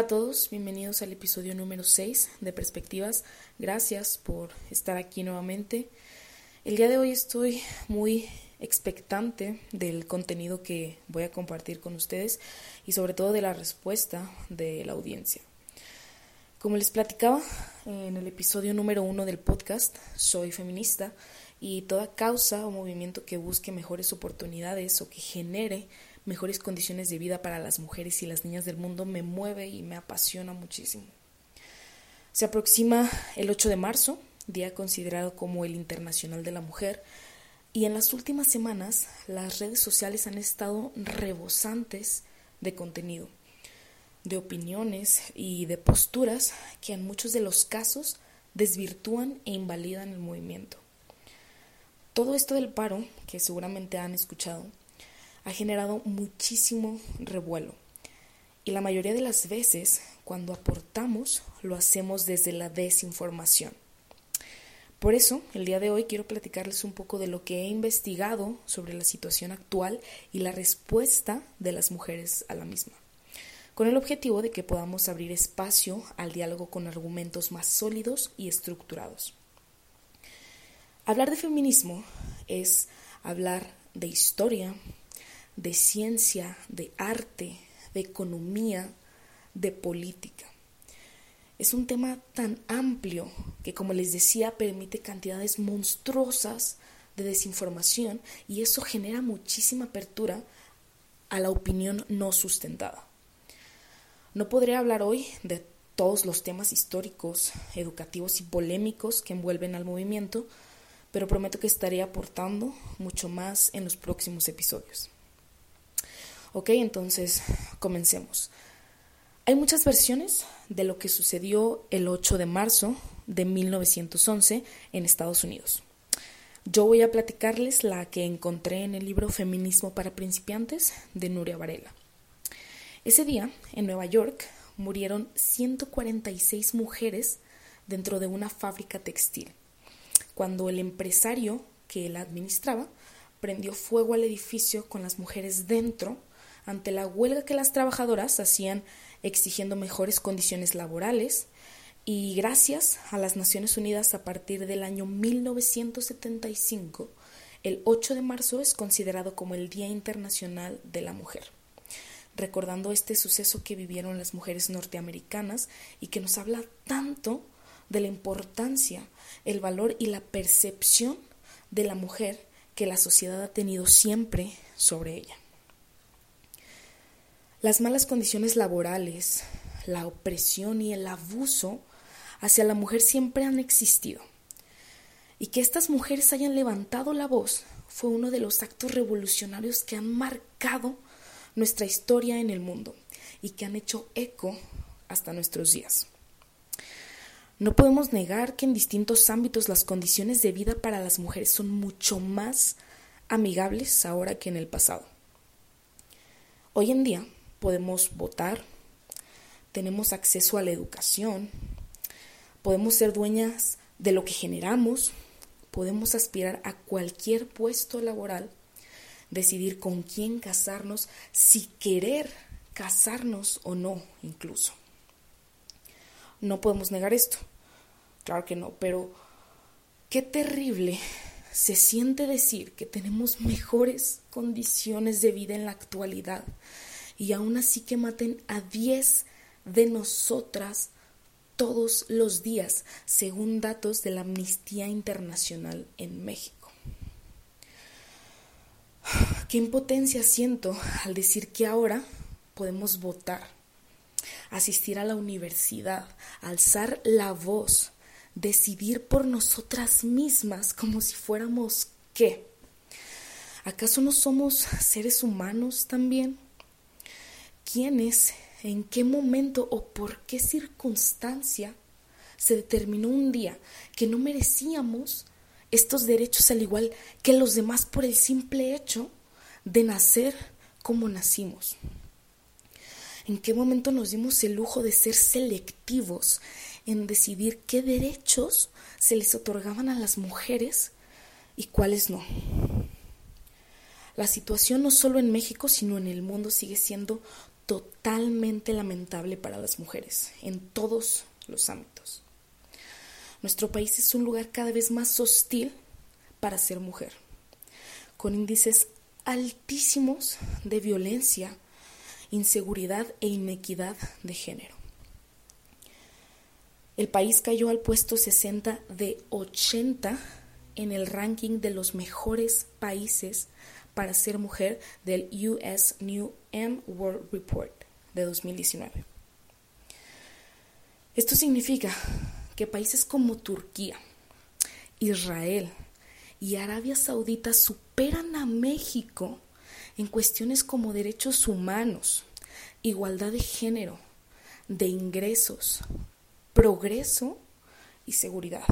Hola a todos, bienvenidos al episodio número 6 de Perspectivas. Gracias por estar aquí nuevamente. El día de hoy estoy muy expectante del contenido que voy a compartir con ustedes y sobre todo de la respuesta de la audiencia. Como les platicaba en el episodio número 1 del podcast, soy feminista y toda causa o movimiento que busque mejores oportunidades o que genere mejores condiciones de vida para las mujeres y las niñas del mundo me mueve y me apasiona muchísimo. Se aproxima el 8 de marzo, día considerado como el Internacional de la Mujer, y en las últimas semanas las redes sociales han estado rebosantes de contenido, de opiniones y de posturas que en muchos de los casos desvirtúan e invalidan el movimiento. Todo esto del paro, que seguramente han escuchado, ha generado muchísimo revuelo. Y la mayoría de las veces, cuando aportamos, lo hacemos desde la desinformación. Por eso, el día de hoy quiero platicarles un poco de lo que he investigado sobre la situación actual y la respuesta de las mujeres a la misma, con el objetivo de que podamos abrir espacio al diálogo con argumentos más sólidos y estructurados. Hablar de feminismo es hablar de historia, de ciencia, de arte, de economía, de política. Es un tema tan amplio que, como les decía, permite cantidades monstruosas de desinformación y eso genera muchísima apertura a la opinión no sustentada. No podré hablar hoy de todos los temas históricos, educativos y polémicos que envuelven al movimiento, pero prometo que estaré aportando mucho más en los próximos episodios. Ok, entonces comencemos. Hay muchas versiones de lo que sucedió el 8 de marzo de 1911 en Estados Unidos. Yo voy a platicarles la que encontré en el libro Feminismo para principiantes de Nuria Varela. Ese día, en Nueva York, murieron 146 mujeres dentro de una fábrica textil, cuando el empresario que la administraba prendió fuego al edificio con las mujeres dentro ante la huelga que las trabajadoras hacían exigiendo mejores condiciones laborales y gracias a las Naciones Unidas a partir del año 1975, el 8 de marzo es considerado como el Día Internacional de la Mujer, recordando este suceso que vivieron las mujeres norteamericanas y que nos habla tanto de la importancia, el valor y la percepción de la mujer que la sociedad ha tenido siempre sobre ella. Las malas condiciones laborales, la opresión y el abuso hacia la mujer siempre han existido. Y que estas mujeres hayan levantado la voz fue uno de los actos revolucionarios que han marcado nuestra historia en el mundo y que han hecho eco hasta nuestros días. No podemos negar que en distintos ámbitos las condiciones de vida para las mujeres son mucho más amigables ahora que en el pasado. Hoy en día, podemos votar, tenemos acceso a la educación, podemos ser dueñas de lo que generamos, podemos aspirar a cualquier puesto laboral, decidir con quién casarnos, si querer casarnos o no incluso. No podemos negar esto, claro que no, pero qué terrible se siente decir que tenemos mejores condiciones de vida en la actualidad y aún así que maten a 10 de nosotras todos los días, según datos de la Amnistía Internacional en México. Qué impotencia siento al decir que ahora podemos votar, asistir a la universidad, alzar la voz, decidir por nosotras mismas como si fuéramos qué. ¿Acaso no somos seres humanos también? Quiénes, en qué momento o por qué circunstancia se determinó un día que no merecíamos estos derechos al igual que los demás por el simple hecho de nacer como nacimos. ¿En qué momento nos dimos el lujo de ser selectivos en decidir qué derechos se les otorgaban a las mujeres y cuáles no? La situación no solo en México, sino en el mundo sigue siendo totalmente lamentable para las mujeres en todos los ámbitos. Nuestro país es un lugar cada vez más hostil para ser mujer, con índices altísimos de violencia, inseguridad e inequidad de género. El país cayó al puesto 60 de 80 en el ranking de los mejores países para ser mujer del US New M World Report de 2019. Esto significa que países como Turquía, Israel y Arabia Saudita superan a México en cuestiones como derechos humanos, igualdad de género, de ingresos, progreso y seguridad.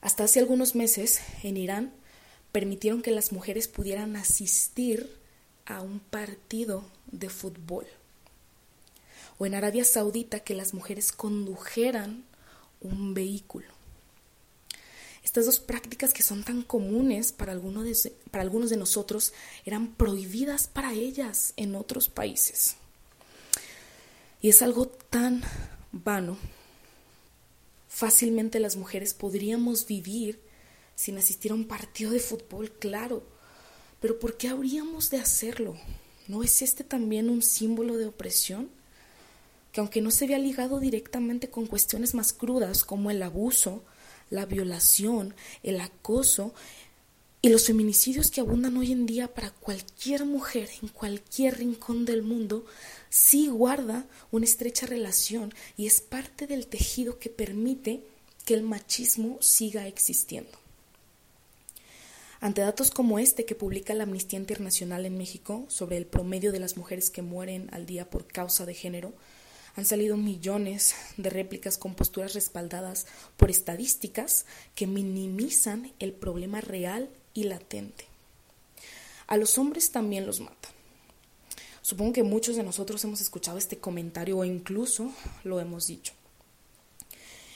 Hasta hace algunos meses, en Irán, permitieron que las mujeres pudieran asistir a un partido de fútbol. O en Arabia Saudita, que las mujeres condujeran un vehículo. Estas dos prácticas que son tan comunes para, algunos de, para algunos de nosotros eran prohibidas para ellas en otros países. Y es algo tan vano Fácilmente las mujeres podríamos vivir sin asistir a un partido de fútbol, claro. Pero ¿por qué habríamos de hacerlo? ¿No es este también un símbolo de opresión? Que aunque no se vea ligado directamente con cuestiones más crudas como el abuso, la violación, el acoso y los feminicidios que abundan hoy en día para cualquier mujer en cualquier rincón del mundo, sí guarda una estrecha relación y es parte del tejido que permite que el machismo siga existiendo. Ante datos como este que publica la Amnistía Internacional en México sobre el promedio de las mujeres que mueren al día por causa de género, han salido millones de réplicas con posturas respaldadas por estadísticas que minimizan el problema real y latente. A los hombres también los matan. Supongo que muchos de nosotros hemos escuchado este comentario o incluso lo hemos dicho.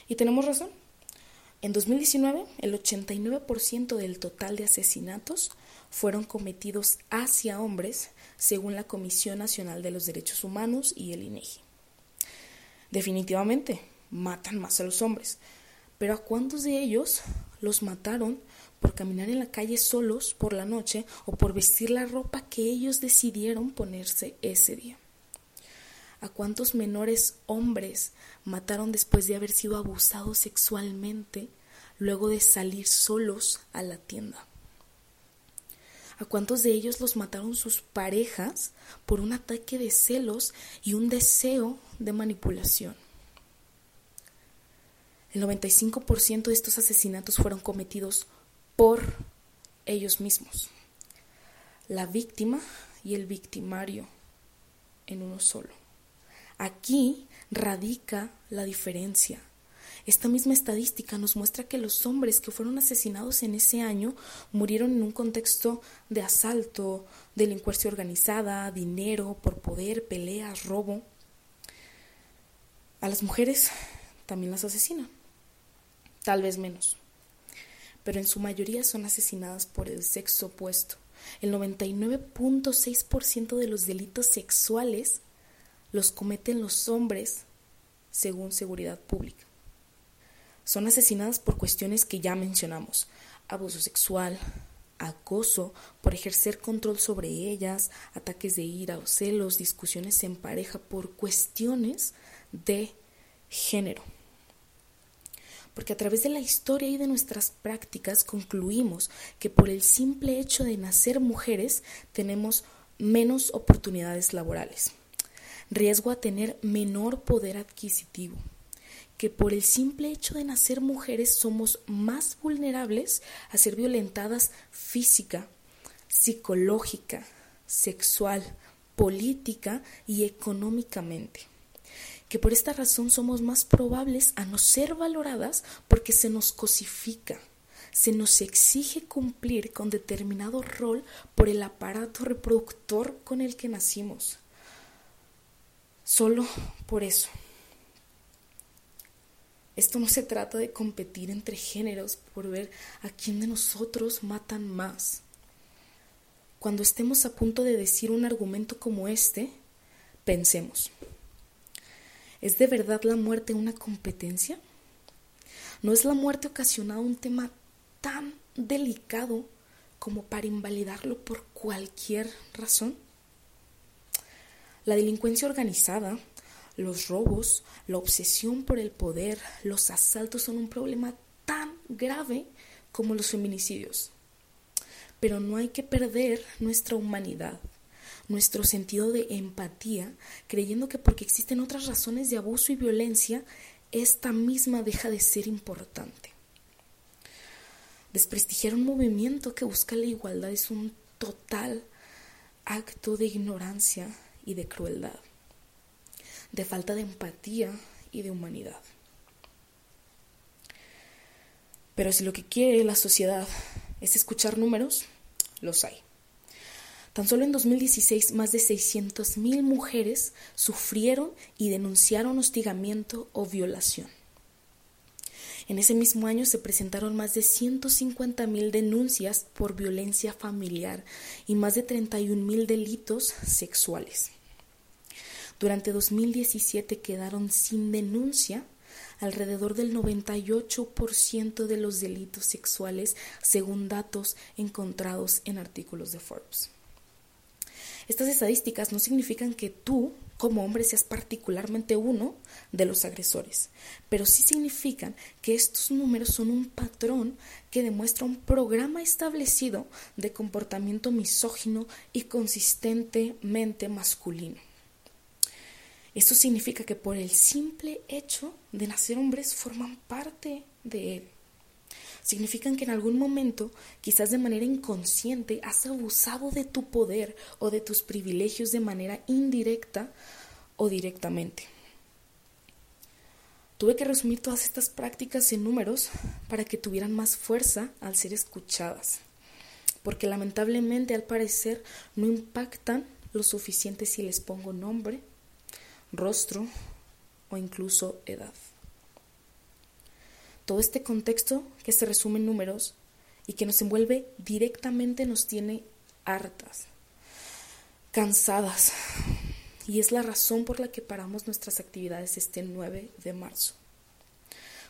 Y tenemos razón. En 2019, el 89% del total de asesinatos fueron cometidos hacia hombres, según la Comisión Nacional de los Derechos Humanos y el INEGI. Definitivamente, matan más a los hombres, pero ¿a cuántos de ellos los mataron por caminar en la calle solos por la noche o por vestir la ropa que ellos decidieron ponerse ese día. ¿A cuántos menores hombres mataron después de haber sido abusados sexualmente luego de salir solos a la tienda? ¿A cuántos de ellos los mataron sus parejas por un ataque de celos y un deseo de manipulación? El 95% de estos asesinatos fueron cometidos por ellos mismos. La víctima y el victimario en uno solo. Aquí radica la diferencia. Esta misma estadística nos muestra que los hombres que fueron asesinados en ese año murieron en un contexto de asalto, delincuencia organizada, dinero, por poder, peleas, robo. A las mujeres también las asesinan, tal vez menos pero en su mayoría son asesinadas por el sexo opuesto. El 99.6% de los delitos sexuales los cometen los hombres, según Seguridad Pública. Son asesinadas por cuestiones que ya mencionamos, abuso sexual, acoso, por ejercer control sobre ellas, ataques de ira o celos, discusiones en pareja por cuestiones de género. Porque a través de la historia y de nuestras prácticas concluimos que por el simple hecho de nacer mujeres tenemos menos oportunidades laborales, riesgo a tener menor poder adquisitivo, que por el simple hecho de nacer mujeres somos más vulnerables a ser violentadas física, psicológica, sexual, política y económicamente que por esta razón somos más probables a no ser valoradas porque se nos cosifica, se nos exige cumplir con determinado rol por el aparato reproductor con el que nacimos. Solo por eso. Esto no se trata de competir entre géneros por ver a quién de nosotros matan más. cuando estemos a punto de decir un argumento como este, pensemos, ¿es de verdad la muerte una competencia? ¿No es la muerte ocasionada un tema tan delicado como para invalidarlo por cualquier razón? La delincuencia organizada, los robos, la obsesión por el poder, los asaltos son un problema tan grave como los feminicidios. Pero no hay que perder nuestra humanidad, nuestro sentido de empatía, creyendo que porque existen otras razones de abuso y violencia, esta misma deja de ser importante. Desprestigiar un movimiento que busca la igualdad es un total acto de ignorancia y de crueldad, de falta de empatía y de humanidad. Pero si lo que quiere la sociedad es escuchar números, los hay. Tan solo en 2016 más de 600.000 mujeres sufrieron y denunciaron hostigamiento o violación. En ese mismo año se presentaron más de 150.000 denuncias por violencia familiar y más de 31.000 delitos sexuales. Durante 2017 quedaron sin denuncia alrededor del 98% de los delitos sexuales según datos encontrados en artículos de Forbes. Estas estadísticas no significan que tú, como hombre, seas particularmente uno de los agresores, pero sí significan que estos números son un patrón que demuestra un programa establecido de comportamiento misógino y consistentemente masculino. Esto significa que por el simple hecho de nacer hombres forman parte de él significan que en algún momento, quizás de manera inconsciente, has abusado de tu poder o de tus privilegios de manera indirecta o directamente. Tuve que resumir todas estas prácticas en números para que tuvieran más fuerza al ser escuchadas, porque lamentablemente al parecer no impactan lo suficiente si les pongo nombre, rostro o incluso edad. Todo este contexto que se resume en números y que nos envuelve directamente nos tiene hartas, cansadas. Y es la razón por la que paramos nuestras actividades este 9 de marzo.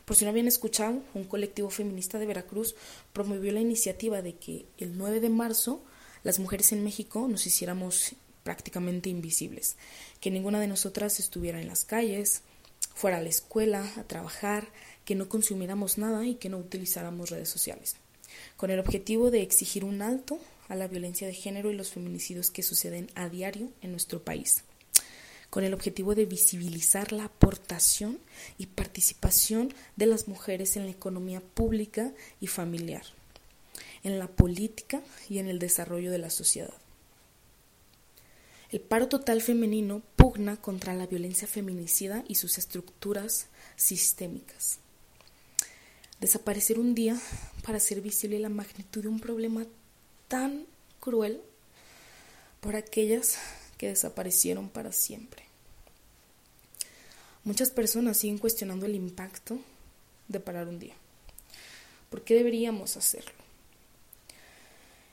Por si no habían escuchado, un colectivo feminista de Veracruz promovió la iniciativa de que el 9 de marzo las mujeres en México nos hiciéramos prácticamente invisibles, que ninguna de nosotras estuviera en las calles, fuera a la escuela, a trabajar, que no consumiéramos nada y que no utilizáramos redes sociales, con el objetivo de exigir un alto a la violencia de género y los feminicidios que suceden a diario en nuestro país, con el objetivo de visibilizar la aportación y participación de las mujeres en la economía pública y familiar, en la política y en el desarrollo de la sociedad. El paro total femenino pugna contra la violencia feminicida y sus estructuras sistémicas. Desaparecer un día para hacer visible la magnitud de un problema tan cruel por aquellas que desaparecieron para siempre. Muchas personas siguen cuestionando el impacto de parar un día. ¿Por qué deberíamos hacerlo?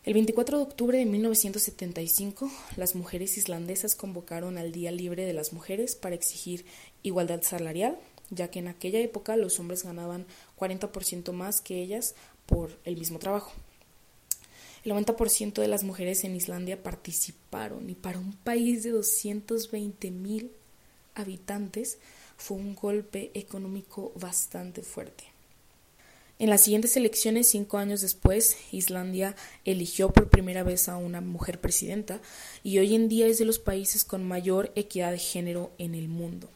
El 24 de octubre de 1975, las mujeres islandesas convocaron al Día Libre de las Mujeres para exigir igualdad salarial, ya que en aquella época los hombres ganaban 40% más que ellas por el mismo trabajo. El 90% de las mujeres en Islandia participaron y para un país de 220 mil habitantes fue un golpe económico bastante fuerte. En las siguientes elecciones, cinco años después, Islandia eligió por primera vez a una mujer presidenta y hoy en día es de los países con mayor equidad de género en el mundo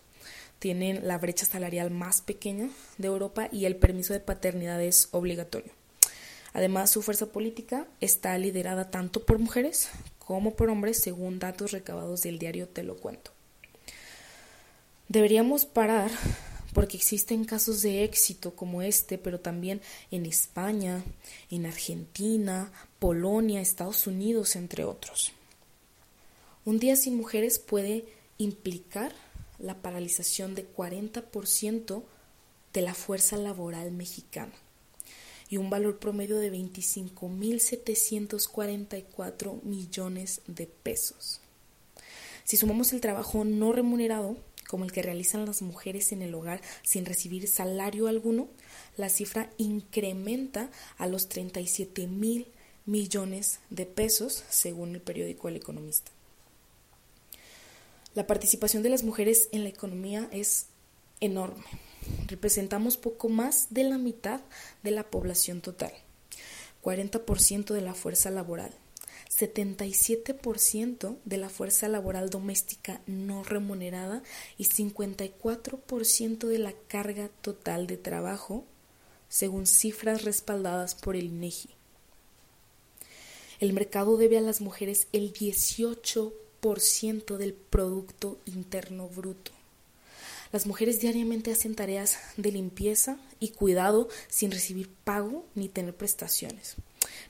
tienen la brecha salarial más pequeña de Europa y el permiso de paternidad es obligatorio. Además, su fuerza política está liderada tanto por mujeres como por hombres, según datos recabados del diario Te lo cuento. Deberíamos parar porque existen casos de éxito como este, pero también en España, en Argentina, Polonia, Estados Unidos, entre otros. Un día sin mujeres puede implicar la paralización de 40% de la fuerza laboral mexicana. y un valor promedio de 25.744 millones de pesos. Si sumamos el trabajo no remunerado, como el que realizan las mujeres en el hogar sin recibir salario alguno, la cifra incrementa a los 37 mil millones de pesos, según el periódico El Economista. La participación de las mujeres en la economía es enorme. Representamos poco más de la mitad de la población total, 40% de la fuerza laboral, 77% de la fuerza laboral doméstica no remunerada y 54% de la carga total de trabajo, según cifras respaldadas por el INEGI. El mercado debe a las mujeres el 18% del Producto Interno Bruto. Las mujeres diariamente hacen tareas de limpieza y cuidado sin recibir pago ni tener prestaciones.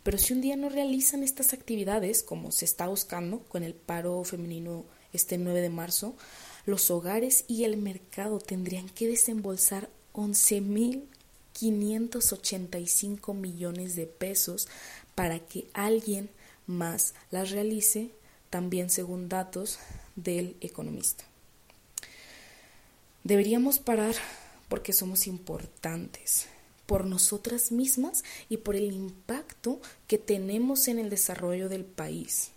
Pero si un día no realizan estas actividades, como se está buscando con el paro femenino este 9 de marzo, los hogares y el mercado tendrían que desembolsar 11.585 millones de pesos para que alguien más las realice, también según datos del economista. Deberíamos parar porque somos importantes, por nosotras mismas y por el impacto que tenemos en el desarrollo del país.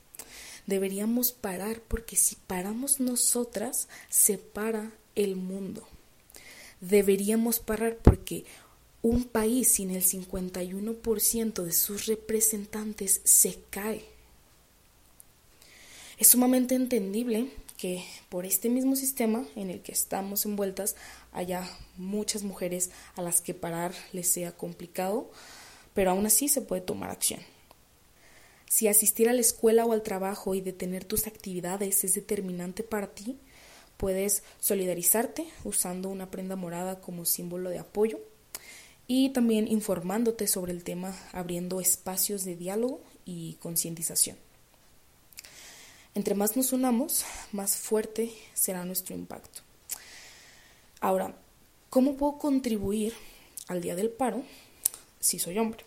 Deberíamos parar porque si paramos nosotras, se para el mundo. Deberíamos parar porque un país sin el 51% de sus representantes se cae. Es sumamente entendible que por este mismo sistema en el que estamos envueltas haya muchas mujeres a las que parar les sea complicado, pero aún así se puede tomar acción. Si asistir a la escuela o al trabajo y detener tus actividades es determinante para ti, puedes solidarizarte usando una prenda morada como símbolo de apoyo y también informándote sobre el tema, abriendo espacios de diálogo y concientización. Entre más nos unamos, más fuerte será nuestro impacto. Ahora, ¿cómo puedo contribuir al Día del Paro si soy hombre?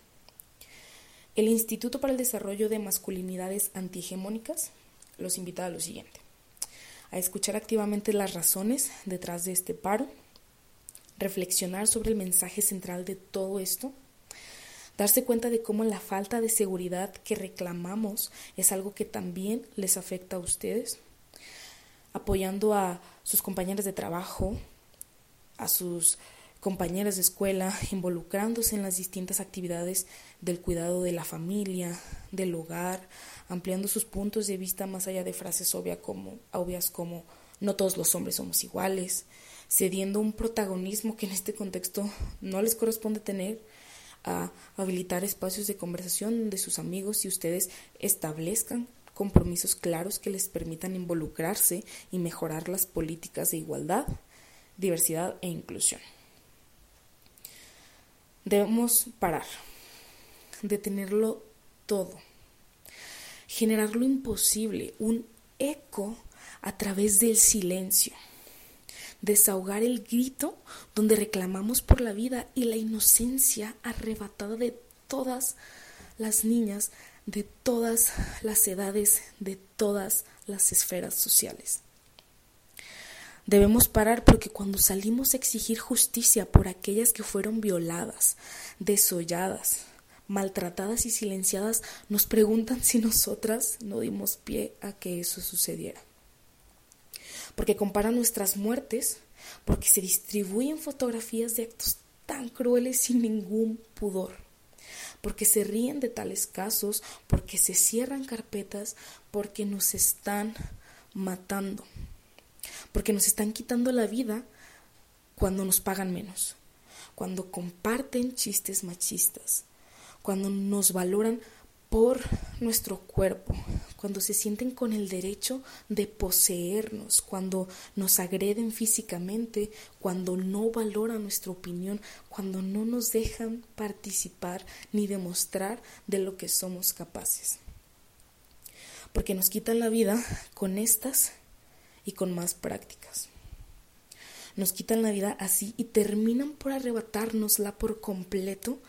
El Instituto para el Desarrollo de Masculinidades Antihegemónicas los invita a lo siguiente. A escuchar activamente las razones detrás de este paro, reflexionar sobre el mensaje central de todo esto, darse cuenta de cómo la falta de seguridad que reclamamos es algo que también les afecta a ustedes, apoyando a sus compañeros de trabajo, a sus compañeras de escuela, involucrándose en las distintas actividades del cuidado de la familia, del hogar, ampliando sus puntos de vista más allá de frases obvias como, obvias como no todos los hombres somos iguales, cediendo un protagonismo que en este contexto no les corresponde tener, a habilitar espacios de conversación donde sus amigos y ustedes establezcan compromisos claros que les permitan involucrarse y mejorar las políticas de igualdad, diversidad e inclusión. Debemos parar, detenerlo todo, generar lo imposible, un eco a través del silencio desahogar el grito donde reclamamos por la vida y la inocencia arrebatada de todas las niñas, de todas las edades, de todas las esferas sociales. Debemos parar porque cuando salimos a exigir justicia por aquellas que fueron violadas, desolladas, maltratadas y silenciadas, nos preguntan si nosotras no dimos pie a que eso sucediera. Porque comparan nuestras muertes, porque se distribuyen fotografías de actos tan crueles sin ningún pudor, porque se ríen de tales casos, porque se cierran carpetas, porque nos están matando, porque nos están quitando la vida cuando nos pagan menos, cuando comparten chistes machistas, cuando nos valoran por nuestro cuerpo, cuando se sienten con el derecho de poseernos, cuando nos agreden físicamente, cuando no valoran nuestra opinión, cuando no nos dejan participar ni demostrar de lo que somos capaces. Porque nos quitan la vida con estas y con más prácticas. Nos quitan la vida así y terminan por arrebatárnosla por completo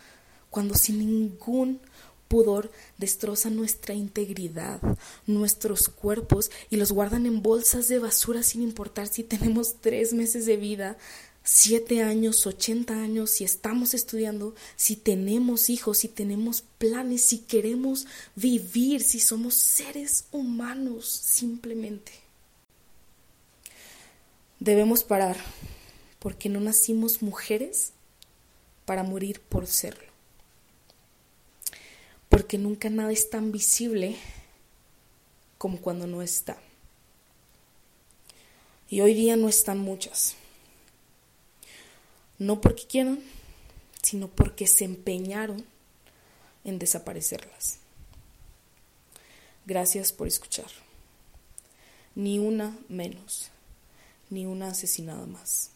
cuando sin ningún pudor destrozan nuestra integridad, nuestros cuerpos y los guardan en bolsas de basura sin importar si tenemos tres meses de vida, siete años, ochenta años, si estamos estudiando, si tenemos hijos, si tenemos planes, si queremos vivir, si somos seres humanos simplemente. Debemos parar porque no nacimos mujeres para morir por serlo porque nunca nada es tan visible como cuando no está. Y hoy día no están muchas. No porque quieran, sino porque se empeñaron en desaparecerlas. Gracias por escuchar. Ni una menos, ni una asesinada más.